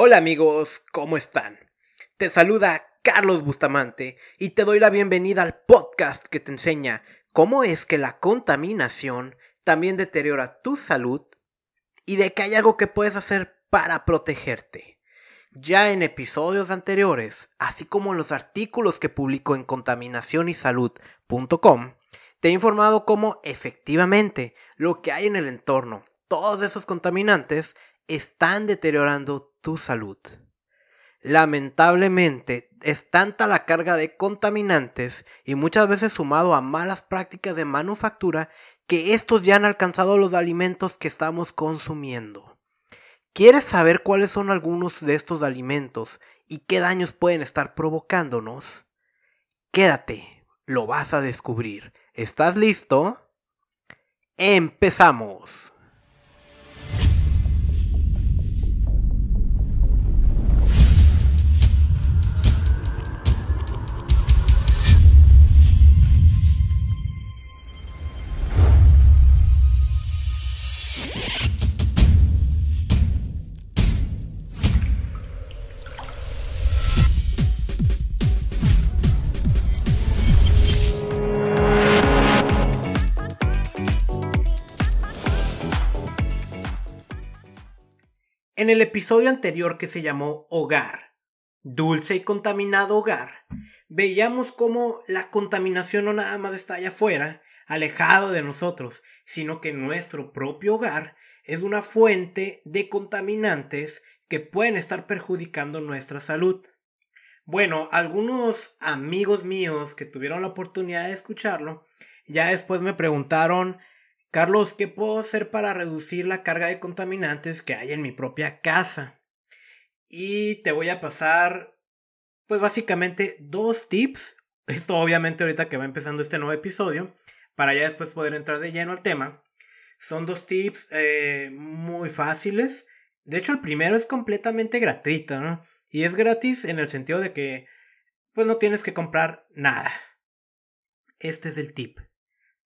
Hola amigos, ¿cómo están? Te saluda Carlos Bustamante y te doy la bienvenida al podcast que te enseña cómo es que la contaminación también deteriora tu salud y de que hay algo que puedes hacer para protegerte. Ya en episodios anteriores, así como en los artículos que publico en contaminacionysalud.com, te he informado cómo efectivamente lo que hay en el entorno, todos esos contaminantes, están deteriorando tu salud. Lamentablemente, es tanta la carga de contaminantes y muchas veces sumado a malas prácticas de manufactura que estos ya han alcanzado los alimentos que estamos consumiendo. ¿Quieres saber cuáles son algunos de estos alimentos y qué daños pueden estar provocándonos? Quédate, lo vas a descubrir. ¿Estás listo? Empezamos. En el episodio anterior que se llamó Hogar, dulce y contaminado hogar, veíamos cómo la contaminación no nada más está allá afuera, alejado de nosotros, sino que nuestro propio hogar es una fuente de contaminantes que pueden estar perjudicando nuestra salud. Bueno, algunos amigos míos que tuvieron la oportunidad de escucharlo, ya después me preguntaron Carlos, ¿qué puedo hacer para reducir la carga de contaminantes que hay en mi propia casa? Y te voy a pasar, pues básicamente dos tips. Esto obviamente ahorita que va empezando este nuevo episodio, para ya después poder entrar de lleno al tema. Son dos tips eh, muy fáciles. De hecho, el primero es completamente gratuito, ¿no? Y es gratis en el sentido de que, pues no tienes que comprar nada. Este es el tip.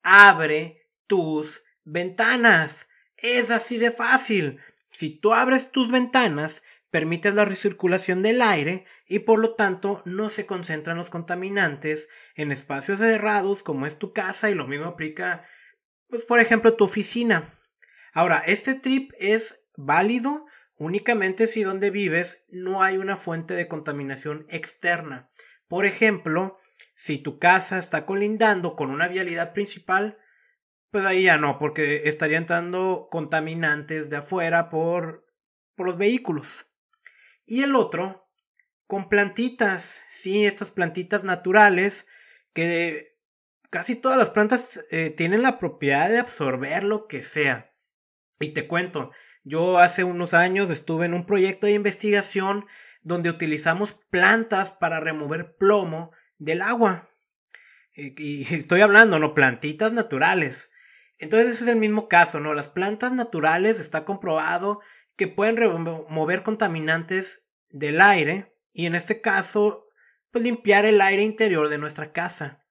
Abre tus ventanas. Es así de fácil. Si tú abres tus ventanas, permites la recirculación del aire y por lo tanto no se concentran los contaminantes en espacios cerrados como es tu casa y lo mismo aplica, pues por ejemplo, tu oficina. Ahora, este trip es válido únicamente si donde vives no hay una fuente de contaminación externa. Por ejemplo, si tu casa está colindando con una vialidad principal, pues ahí ya no, porque estaría entrando contaminantes de afuera por, por los vehículos. Y el otro, con plantitas, sí, estas plantitas naturales que casi todas las plantas eh, tienen la propiedad de absorber lo que sea. Y te cuento, yo hace unos años estuve en un proyecto de investigación donde utilizamos plantas para remover plomo del agua. Y, y estoy hablando, no, plantitas naturales. Entonces ese es el mismo caso, ¿no? Las plantas naturales está comprobado que pueden remover contaminantes del aire y en este caso, pues limpiar el aire interior de nuestra casa.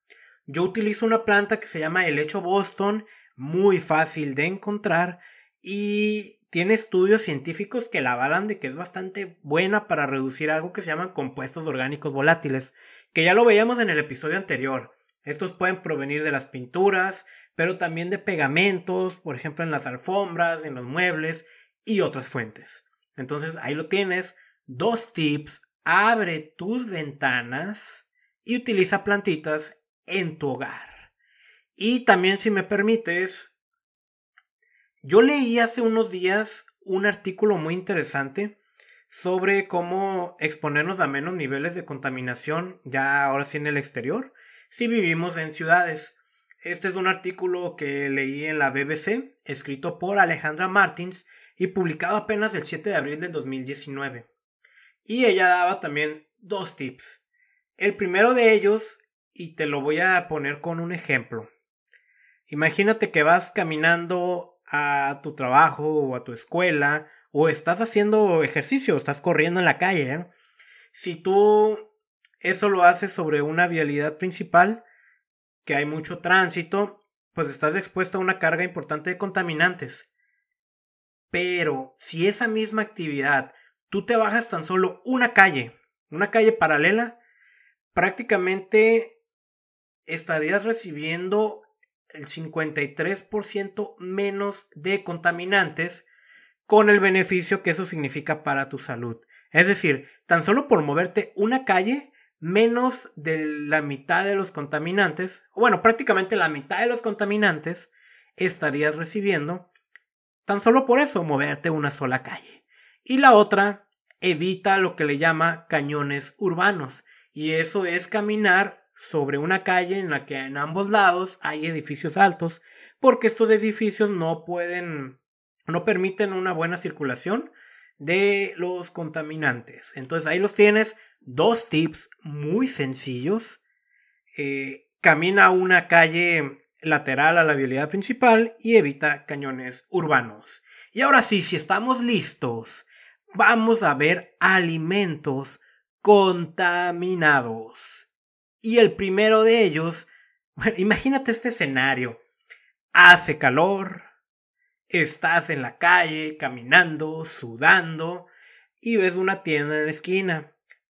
Yo utilizo una planta que se llama helecho Boston, muy fácil de encontrar y tiene estudios científicos que la avalan de que es bastante buena para reducir algo que se llaman compuestos orgánicos volátiles, que ya lo veíamos en el episodio anterior. Estos pueden provenir de las pinturas, pero también de pegamentos, por ejemplo en las alfombras, en los muebles y otras fuentes. Entonces ahí lo tienes, dos tips, abre tus ventanas y utiliza plantitas en tu hogar. Y también si me permites, yo leí hace unos días un artículo muy interesante sobre cómo exponernos a menos niveles de contaminación ya ahora sí en el exterior si vivimos en ciudades. Este es un artículo que leí en la BBC, escrito por Alejandra Martins y publicado apenas el 7 de abril del 2019. Y ella daba también dos tips. El primero de ellos, y te lo voy a poner con un ejemplo. Imagínate que vas caminando a tu trabajo o a tu escuela o estás haciendo ejercicio, estás corriendo en la calle. ¿eh? Si tú eso lo haces sobre una vialidad principal, que hay mucho tránsito, pues estás expuesto a una carga importante de contaminantes. Pero si esa misma actividad tú te bajas tan solo una calle, una calle paralela, prácticamente estarías recibiendo el 53% menos de contaminantes con el beneficio que eso significa para tu salud. Es decir, tan solo por moverte una calle, menos de la mitad de los contaminantes, bueno, prácticamente la mitad de los contaminantes estarías recibiendo tan solo por eso moverte una sola calle. Y la otra evita lo que le llama cañones urbanos, y eso es caminar sobre una calle en la que en ambos lados hay edificios altos, porque estos edificios no pueden, no permiten una buena circulación de los contaminantes. Entonces ahí los tienes, dos tips muy sencillos. Eh, camina una calle lateral a la vialidad principal y evita cañones urbanos. Y ahora sí, si estamos listos, vamos a ver alimentos contaminados. Y el primero de ellos, bueno, imagínate este escenario. Hace calor, estás en la calle, caminando, sudando, y ves una tienda en la esquina.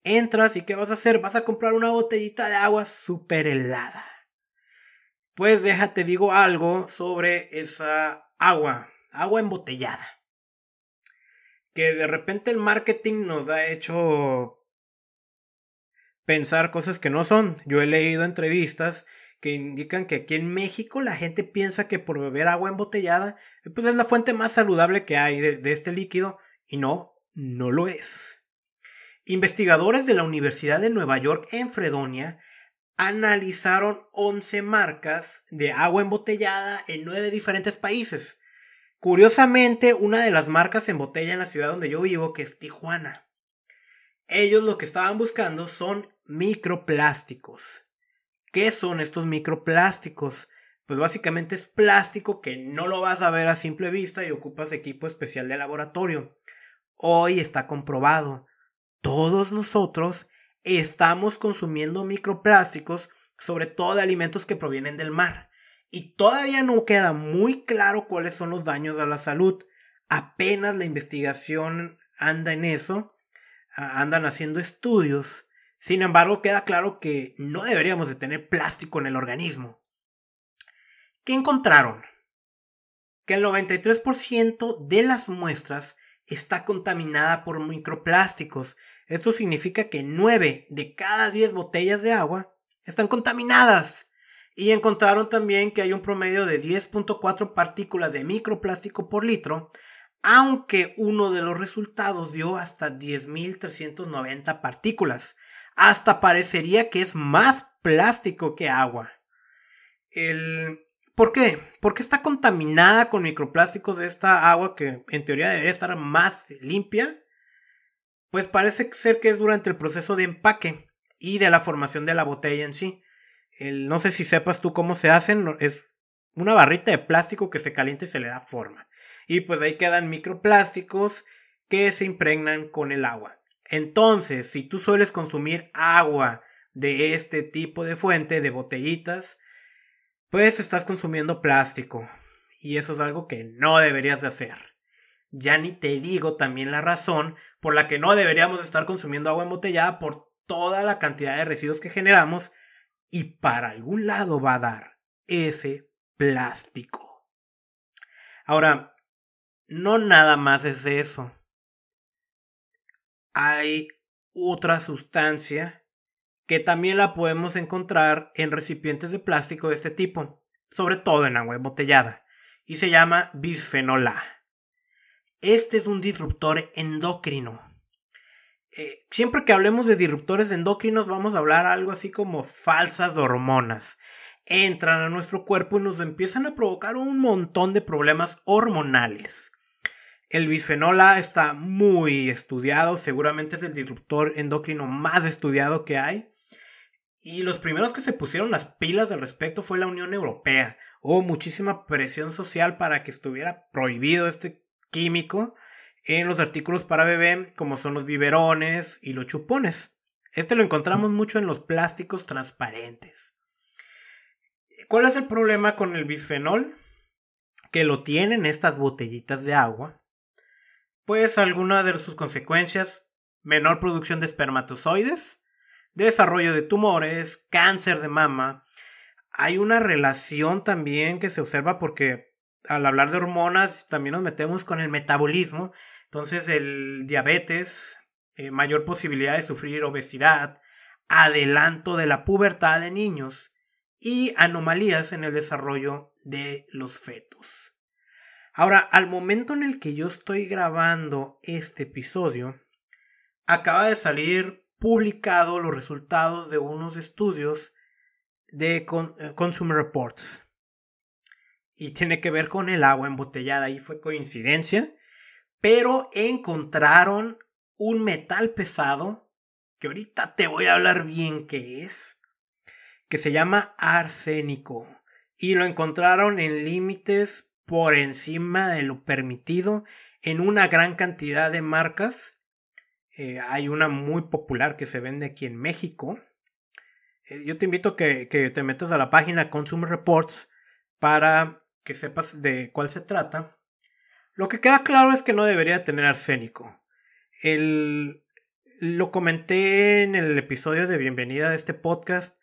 Entras y ¿qué vas a hacer? Vas a comprar una botellita de agua súper helada. Pues déjate digo algo sobre esa agua, agua embotellada. Que de repente el marketing nos ha hecho pensar cosas que no son. Yo he leído entrevistas que indican que aquí en México la gente piensa que por beber agua embotellada, pues es la fuente más saludable que hay de, de este líquido, y no, no lo es. Investigadores de la Universidad de Nueva York en Fredonia analizaron 11 marcas de agua embotellada en 9 diferentes países. Curiosamente, una de las marcas en botella en la ciudad donde yo vivo, que es Tijuana. Ellos lo que estaban buscando son microplásticos. ¿Qué son estos microplásticos? Pues básicamente es plástico que no lo vas a ver a simple vista y ocupas equipo especial de laboratorio. Hoy está comprobado. Todos nosotros estamos consumiendo microplásticos, sobre todo de alimentos que provienen del mar. Y todavía no queda muy claro cuáles son los daños a la salud. Apenas la investigación anda en eso andan haciendo estudios. Sin embargo, queda claro que no deberíamos de tener plástico en el organismo. ¿Qué encontraron? Que el 93% de las muestras está contaminada por microplásticos. Esto significa que 9 de cada 10 botellas de agua están contaminadas. Y encontraron también que hay un promedio de 10.4 partículas de microplástico por litro, aunque uno de los resultados dio hasta 10.390 partículas. Hasta parecería que es más plástico que agua. El... ¿Por qué? Porque está contaminada con microplásticos de esta agua que en teoría debería estar más limpia. Pues parece ser que es durante el proceso de empaque y de la formación de la botella en sí. No sé si sepas tú cómo se hacen, es una barrita de plástico que se calienta y se le da forma. Y pues ahí quedan microplásticos que se impregnan con el agua. Entonces, si tú sueles consumir agua de este tipo de fuente, de botellitas, pues estás consumiendo plástico. Y eso es algo que no deberías de hacer. Ya ni te digo también la razón por la que no deberíamos estar consumiendo agua embotellada por toda la cantidad de residuos que generamos y para algún lado va a dar ese plástico. Ahora, no nada más es eso. Hay otra sustancia que también la podemos encontrar en recipientes de plástico de este tipo, sobre todo en agua embotellada, y se llama bisfenol A. Este es un disruptor endocrino. Eh, siempre que hablemos de disruptores endocrinos vamos a hablar algo así como falsas hormonas entran a nuestro cuerpo y nos empiezan a provocar un montón de problemas hormonales. El bisfenol A está muy estudiado, seguramente es el disruptor endocrino más estudiado que hay. Y los primeros que se pusieron las pilas al respecto fue la Unión Europea. Hubo muchísima presión social para que estuviera prohibido este químico en los artículos para bebé, como son los biberones y los chupones. Este lo encontramos mucho en los plásticos transparentes. ¿Cuál es el problema con el bisfenol? Que lo tienen estas botellitas de agua. pues alguna de sus consecuencias, menor producción de espermatozoides, desarrollo de tumores, cáncer de mama. Hay una relación también que se observa porque al hablar de hormonas también nos metemos con el metabolismo. Entonces el diabetes, eh, mayor posibilidad de sufrir obesidad, adelanto de la pubertad de niños y anomalías en el desarrollo de los fetos. Ahora, al momento en el que yo estoy grabando este episodio, acaba de salir publicado los resultados de unos estudios de eh, Consumer Reports. Y tiene que ver con el agua embotellada. Y fue coincidencia. Pero encontraron un metal pesado. Que ahorita te voy a hablar bien qué es. Que se llama arsénico. Y lo encontraron en límites por encima de lo permitido en una gran cantidad de marcas eh, hay una muy popular que se vende aquí en México. Eh, yo te invito a que, te metas a la página Consumer Reports para que sepas de cuál se trata. Lo que queda claro es que no debería tener arsénico. El, lo comenté en el episodio de bienvenida de este podcast.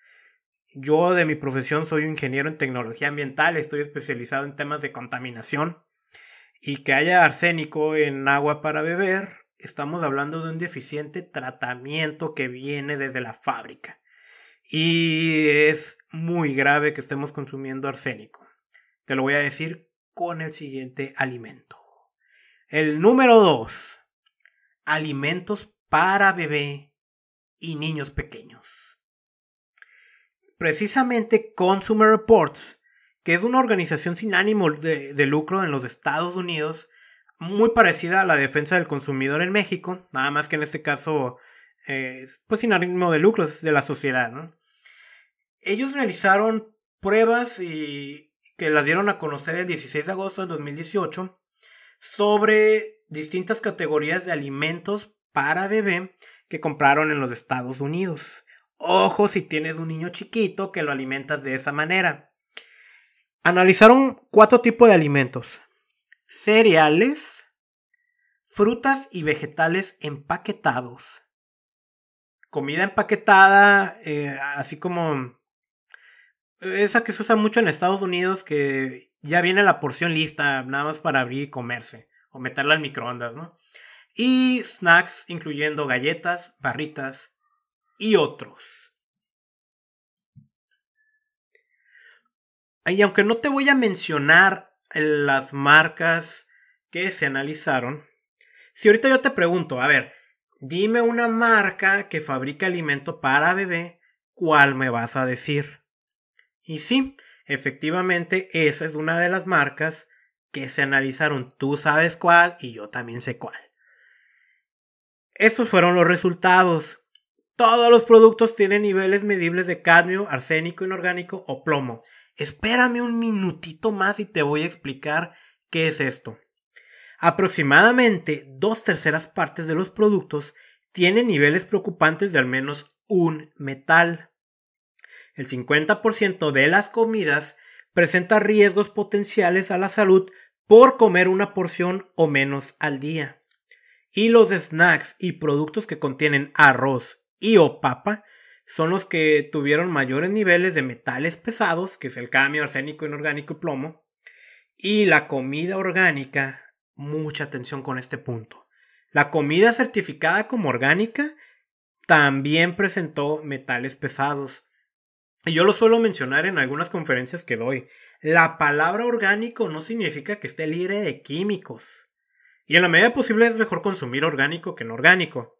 Yo de mi profesión soy ingeniero en tecnología ambiental, estoy especializado en temas de contaminación. Y que haya arsénico en agua para beber estamos hablando de un deficiente tratamiento que viene desde la fábrica. Y es muy grave que estemos consumiendo arsénico. Te lo voy a decir con el siguiente alimento. El número 2. Alimentos para bebé y niños pequeños. Precisamente Consumer Reports, que es una organización sin ánimo de, de lucro en los Estados Unidos, muy parecida a la defensa del consumidor en México, nada más que en este caso, eh, pues sin ánimo de lucros de la sociedad. Ellos realizaron pruebas y que las dieron a conocer el 16 de agosto de 2018 sobre distintas categorías de alimentos para bebé que compraron en los Estados Unidos. Ojo si tienes un niño chiquito que lo alimentas de esa manera. Analizaron cuatro tipos de alimentos cereales, frutas y vegetales empaquetados. Comida empaquetada, eh, así como esa que se usa mucho en Estados Unidos, que ya viene la porción lista, nada más para abrir y comerse, o meterla al microondas, ¿no? Y snacks, incluyendo galletas, barritas y otros. Y aunque no te voy a mencionar las marcas que se analizaron. Si ahorita yo te pregunto, a ver, dime una marca que fabrica alimento para bebé, ¿cuál me vas a decir? Y sí, efectivamente, esa es una de las marcas que se analizaron. Tú sabes cuál y yo también sé cuál. Estos fueron los resultados. Todos los productos tienen niveles medibles de cadmio, arsénico inorgánico o plomo. Espérame un minutito más y te voy a explicar qué es esto. Aproximadamente dos terceras partes de los productos tienen niveles preocupantes de al menos un metal. El 50% de las comidas presenta riesgos potenciales a la salud por comer una porción o menos al día. Y los snacks y productos que contienen arroz y o papa son los que tuvieron mayores niveles de metales pesados, que es el cadmio, arsénico, inorgánico y plomo. Y la comida orgánica, mucha atención con este punto. La comida certificada como orgánica también presentó metales pesados. Y yo lo suelo mencionar en algunas conferencias que doy. La palabra orgánico no significa que esté libre de químicos. Y en la medida posible es mejor consumir orgánico que no orgánico.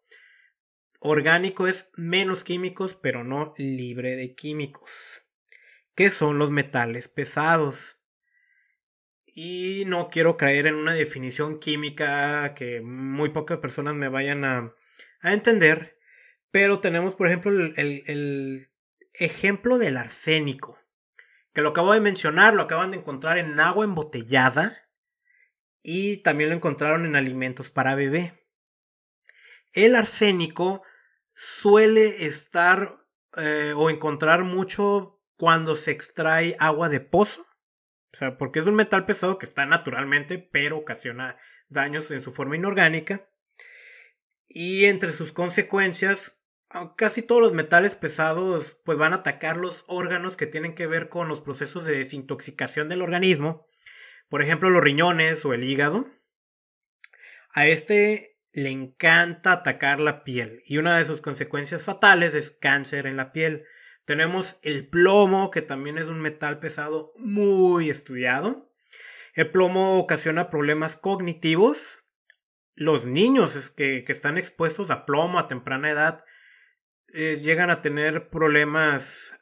Orgánico es menos químicos, pero no libre de químicos. ¿Qué son los metales pesados? Y no quiero caer en una definición química que muy pocas personas me vayan a, entender. Pero tenemos, por ejemplo, el, el ejemplo del arsénico. Que lo acabo de mencionar, lo acaban de encontrar en agua embotellada. Y también lo encontraron en alimentos para bebé. El arsénico suele estar eh, o encontrar mucho cuando se extrae agua de pozo. O sea, porque es un metal pesado que está naturalmente, pero ocasiona daños en su forma inorgánica. Y entre sus consecuencias, casi todos los metales pesados pues van a atacar los órganos que tienen que ver con los procesos de desintoxicación del organismo. Por ejemplo, los riñones o el hígado. A este le encanta atacar la piel y una de sus consecuencias fatales es cáncer en la piel. Tenemos el plomo, que también es un metal pesado muy estudiado. El plomo ocasiona problemas cognitivos. Los niños que, están expuestos a plomo a temprana edad eh, llegan a tener problemas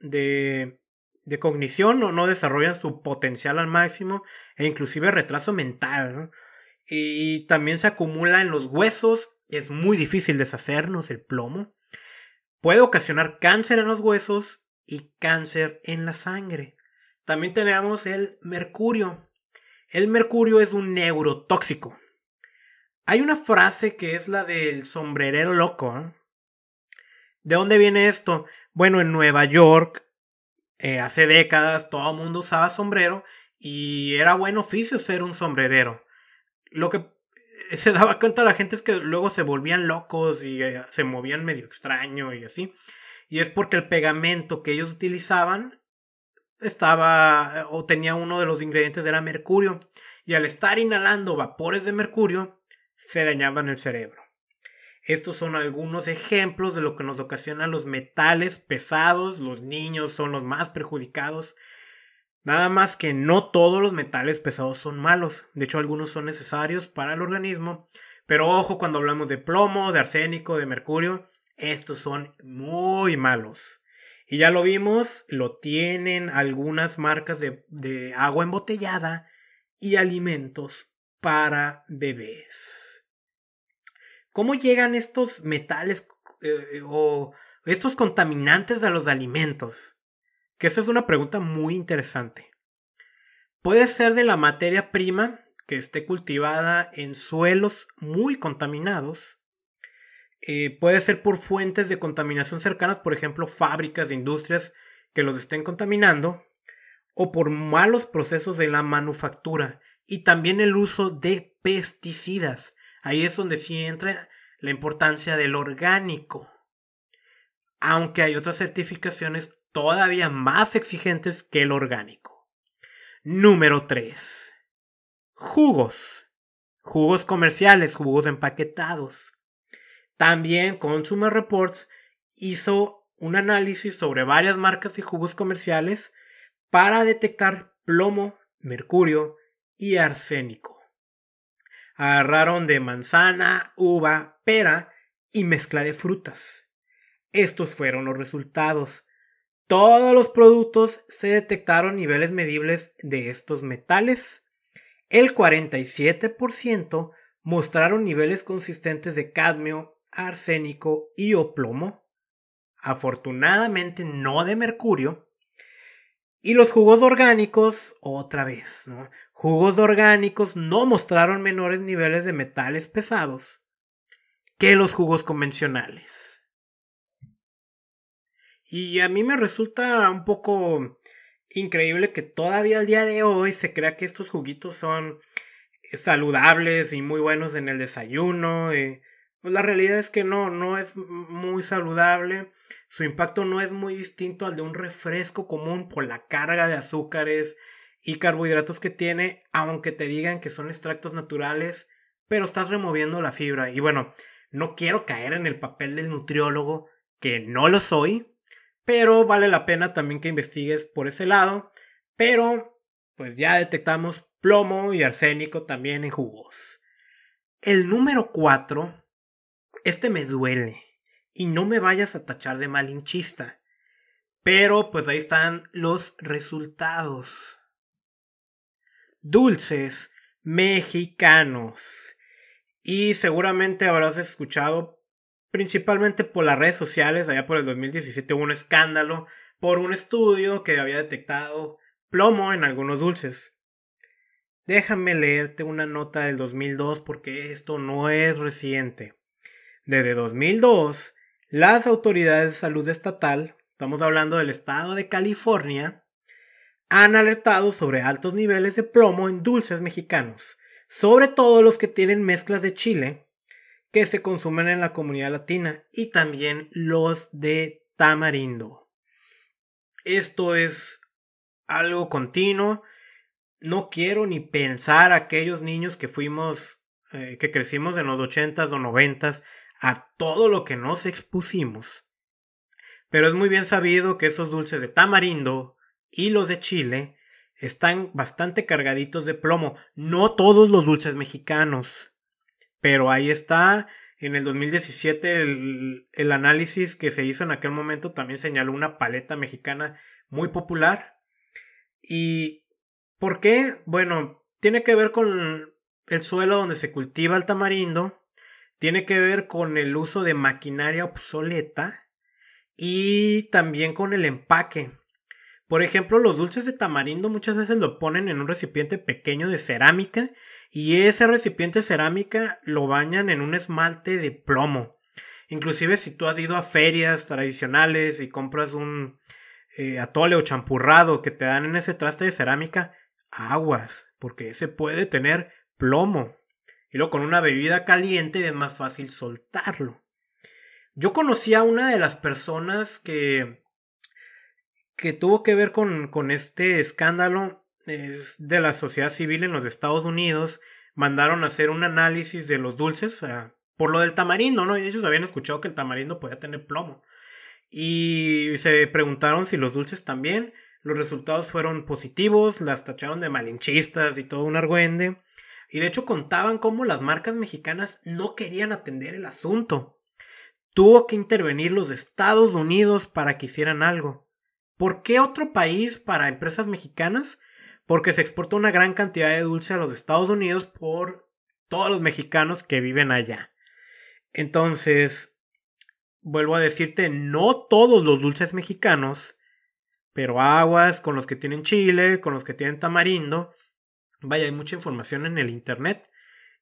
de, de cognición o no desarrollan su potencial al máximo e inclusive retraso mental y también se acumula en los huesos. Es muy difícil deshacernos el plomo. Puede ocasionar cáncer en los huesos y cáncer en la sangre. También tenemos el mercurio. El mercurio es un neurotóxico. Hay una frase que es la del sombrerero loco. ¿eh? ¿De dónde viene esto? Bueno, en Nueva York, eh, hace décadas, todo el mundo usaba sombrero y era buen oficio ser un sombrerero lo que eh, se daba cuenta la gente es que luego se volvían locos y eh, se movían medio extraño y así. Y es porque el pegamento que ellos utilizaban estaba eh, o tenía uno de los ingredientes era mercurio. Y al estar inhalando vapores de mercurio, se dañaban el cerebro. Estos son algunos ejemplos de lo que nos ocasiona los metales pesados. Los niños son los más perjudicados Nada más que no todos los metales pesados son malos, de hecho algunos son necesarios para el organismo, pero ojo cuando hablamos de plomo, de arsénico, de mercurio, estos son muy malos. Y ya lo vimos, lo tienen algunas marcas de, agua embotellada y alimentos para bebés. ¿Cómo llegan estos metales eh, o estos contaminantes a los alimentos? Que esa es una pregunta muy interesante. Puede ser de la materia prima que esté cultivada en suelos muy contaminados. Eh, puede ser por fuentes de contaminación cercanas, por ejemplo, fábricas de industrias que los estén contaminando. O por malos procesos de la manufactura. Y también el uso de pesticidas. Ahí es donde sí entra la importancia del orgánico aunque hay otras certificaciones todavía más exigentes que el orgánico. Número 3. Jugos. Jugos comerciales, jugos empaquetados. También Consumer Reports hizo un análisis sobre varias marcas y jugos comerciales para detectar plomo, mercurio y arsénico. Agarraron de manzana, uva, pera y mezcla de frutas. Estos fueron los resultados. Todos los productos se detectaron niveles medibles de estos metales. El 47% mostraron niveles consistentes de cadmio, arsénico y o plomo. Afortunadamente no de mercurio. Y los jugos orgánicos, otra vez, ¿no? Jugos orgánicos no mostraron menores niveles de metales pesados que los jugos convencionales. Y a mí me resulta un poco increíble que todavía al día de hoy se crea que estos juguitos son saludables y muy buenos en el desayuno. Y pues la realidad es que no, no es muy saludable. Su impacto no es muy distinto al de un refresco común por la carga de azúcares y carbohidratos que tiene, aunque te digan que son extractos naturales, pero estás removiendo la fibra. Y bueno, no quiero caer en el papel del nutriólogo, que no lo soy, pero vale la pena también que investigues por ese lado. Pero, pues ya detectamos plomo y arsénico también en jugos. El número 4, este me duele. Y no me vayas a tachar de malinchista. Pero pues ahí están los resultados. Dulces mexicanos. Y seguramente habrás escuchado principalmente por las redes sociales, allá por el 2017 hubo un escándalo por un estudio que había detectado plomo en algunos dulces. Déjame leerte una nota del 2002 porque esto no es reciente. Desde 2002, las autoridades de salud estatal, estamos hablando del estado de California, han alertado sobre altos niveles de plomo en dulces mexicanos, sobre todo los que tienen mezclas de chile que se consumen en la comunidad latina y también los de tamarindo. Esto es algo continuo. No quiero ni pensar aquellos niños que fuimos, eh, que crecimos en los ochentas o noventas, a todo lo que nos expusimos. Pero es muy bien sabido que esos dulces de tamarindo y los de chile están bastante cargaditos de plomo. No todos los dulces mexicanos. Pero ahí está. En el 2017 el, el, análisis que se hizo en aquel momento también señaló una paleta mexicana muy popular. ¿Y por qué? Bueno, tiene que ver con el suelo donde se cultiva el tamarindo. Tiene que ver con el uso de maquinaria obsoleta. Y también con el empaque. Por ejemplo, los dulces de tamarindo muchas veces lo ponen en un recipiente pequeño de cerámica y ese recipiente cerámica lo bañan en un esmalte de plomo. Inclusive si tú has ido a ferias tradicionales y compras un eh, atole o champurrado que te dan en ese traste de cerámica, aguas, porque ese puede tener plomo. Y luego con una bebida caliente es más fácil soltarlo. Yo conocí a una de las personas que que tuvo que ver con, con este escándalo es de la sociedad civil en los Estados Unidos. Mandaron a hacer un análisis de los dulces por lo del tamarindo, ¿no? Ellos habían escuchado que el tamarindo podía tener plomo. Y se preguntaron si los dulces también. Los resultados fueron positivos, las tacharon de malinchistas y todo un argüende. Y de hecho contaban cómo las marcas mexicanas no querían atender el asunto. Tuvo que intervenir los Estados Unidos para que hicieran algo. ¿Por qué otro país para empresas mexicanas? Porque se exporta una gran cantidad de dulce a los Estados Unidos por todos los mexicanos que viven allá. Entonces, vuelvo a decirte, no todos los dulces mexicanos, pero aguas con los que tienen chile, con los que tienen tamarindo. Vaya, hay mucha información en el Internet.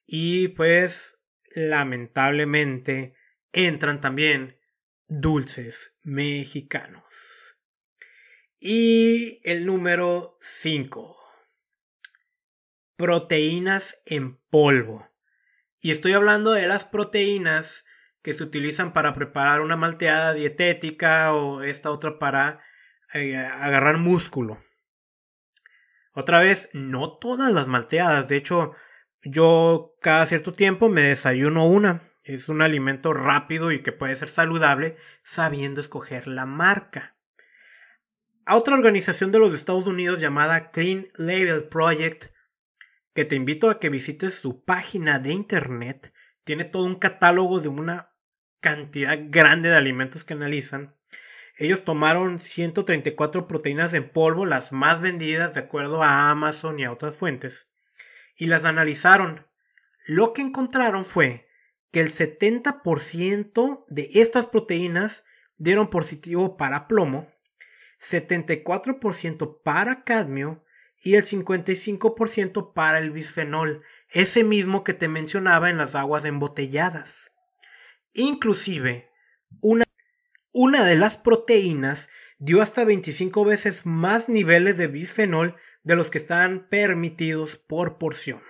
Y pues, lamentablemente, entran también dulces mexicanos. Y el número 5. Proteínas en polvo. Y estoy hablando de las proteínas que se utilizan para preparar una malteada dietética o esta otra para eh, agarrar músculo. Otra vez, no todas las malteadas. De hecho, yo cada cierto tiempo me desayuno una. Es un alimento rápido y que puede ser saludable sabiendo escoger la marca a otra organización de los Estados Unidos llamada Clean Label Project, que te invito a que visites su página de internet. Tiene todo un catálogo de una cantidad grande de alimentos que analizan. Ellos tomaron 134 proteínas en polvo, las más vendidas de acuerdo a Amazon y a otras fuentes, y las analizaron. Lo que encontraron fue que el 70% de estas proteínas dieron positivo para plomo, 74% para cadmio y el 55% para el bisfenol, ese mismo que te mencionaba en las aguas embotelladas. Inclusive, una, una de las proteínas dio hasta 25 veces más niveles de bisfenol de los que están permitidos por porción.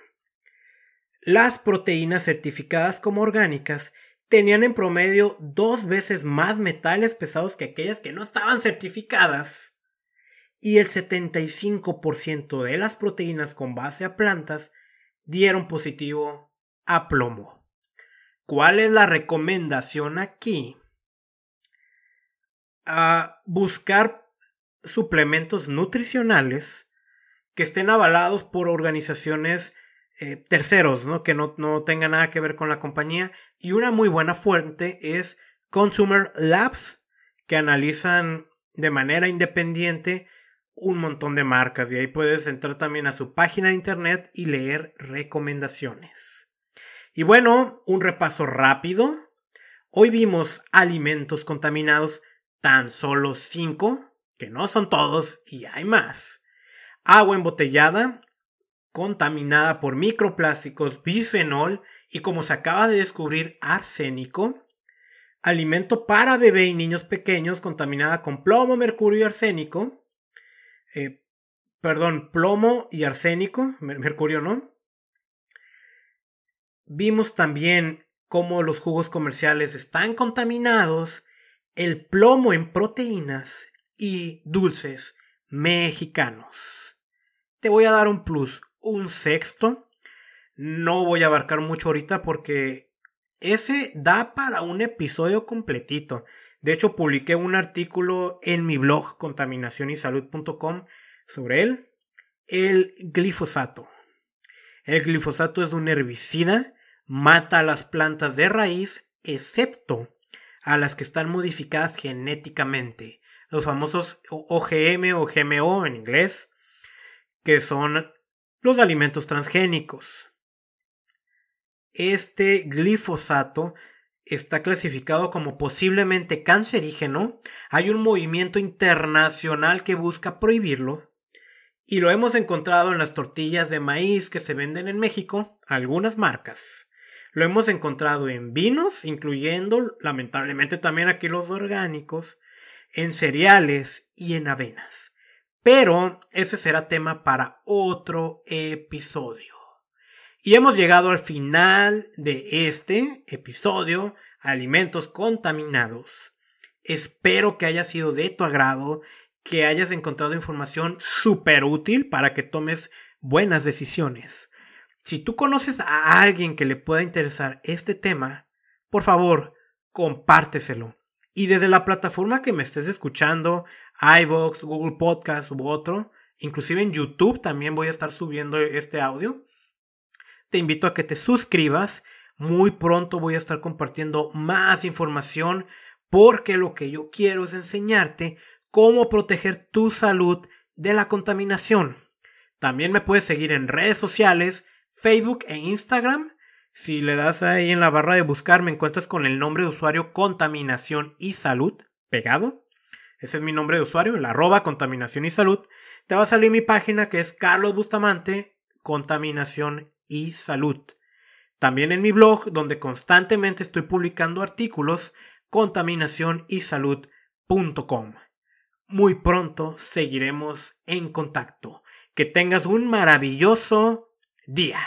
Las proteínas certificadas como orgánicas tenían en promedio dos veces más metales pesados que aquellas que no estaban certificadas. Y el 75% de las proteínas con base a plantas dieron positivo a plomo. ¿Cuál es la recomendación aquí? A buscar suplementos nutricionales que estén avalados por organizaciones eh, terceros, ¿no? Que no, no tengan nada que ver con la compañía. Y una muy buena fuente es Consumer Labs, que analizan de manera independiente un montón de marcas. Y ahí puedes entrar también a su página de internet y leer recomendaciones. Y bueno, un repaso rápido. Hoy vimos alimentos contaminados, tan solo 5, que no son todos y hay más. Agua embotellada, contaminada por microplásticos, bisfenol y como se acaba de descubrir, arsénico. Alimento para bebé y niños pequeños contaminada con plomo, mercurio y arsénico. Eh, perdón, plomo y arsénico, mercurio no. Vimos también cómo los jugos comerciales están contaminados, el plomo en proteínas y dulces mexicanos. Te voy a dar un plus, un sexto. No voy a abarcar mucho ahorita porque ese da para un episodio completito. De hecho, publiqué un artículo en mi blog contaminacionysalud.com sobre él. El glifosato. El glifosato es un herbicida, mata a las plantas de raíz, excepto a las que están modificadas genéticamente. Los famosos OGM o GMO en inglés, que son los alimentos transgénicos. Este glifosato está clasificado como posiblemente cancerígeno. Hay un movimiento internacional que busca prohibirlo. Y lo hemos encontrado en las tortillas de maíz que se venden en México, algunas marcas. Lo hemos encontrado en vinos, incluyendo lamentablemente también aquí los orgánicos, en cereales y en avenas. Pero ese será tema para otro episodio. Y hemos llegado al final de este episodio, Alimentos Contaminados. Espero que haya sido de tu agrado, que hayas encontrado información súper útil para que tomes buenas decisiones. Si tú conoces a alguien que le pueda interesar este tema, por favor, compárteselo. Y desde la plataforma que me estés escuchando, iVoox, Google Podcast u otro, inclusive en YouTube también voy a estar subiendo este audio te invito a que te suscribas. Muy pronto voy a estar compartiendo más información porque lo que yo quiero es enseñarte cómo proteger tu salud de la contaminación. También me puedes seguir en redes sociales, Facebook e Instagram. Si le das ahí en la barra de buscar me encuentras con el nombre de usuario Contaminación y Salud pegado. Ese es mi nombre de usuario, el arroba Contaminación y Salud. Te va a salir mi página que es Carlos Bustamante, Contaminación y salud. También en mi blog, donde constantemente estoy publicando artículos, contaminacionysalud.com. Muy pronto seguiremos en contacto. Que tengas un maravilloso día.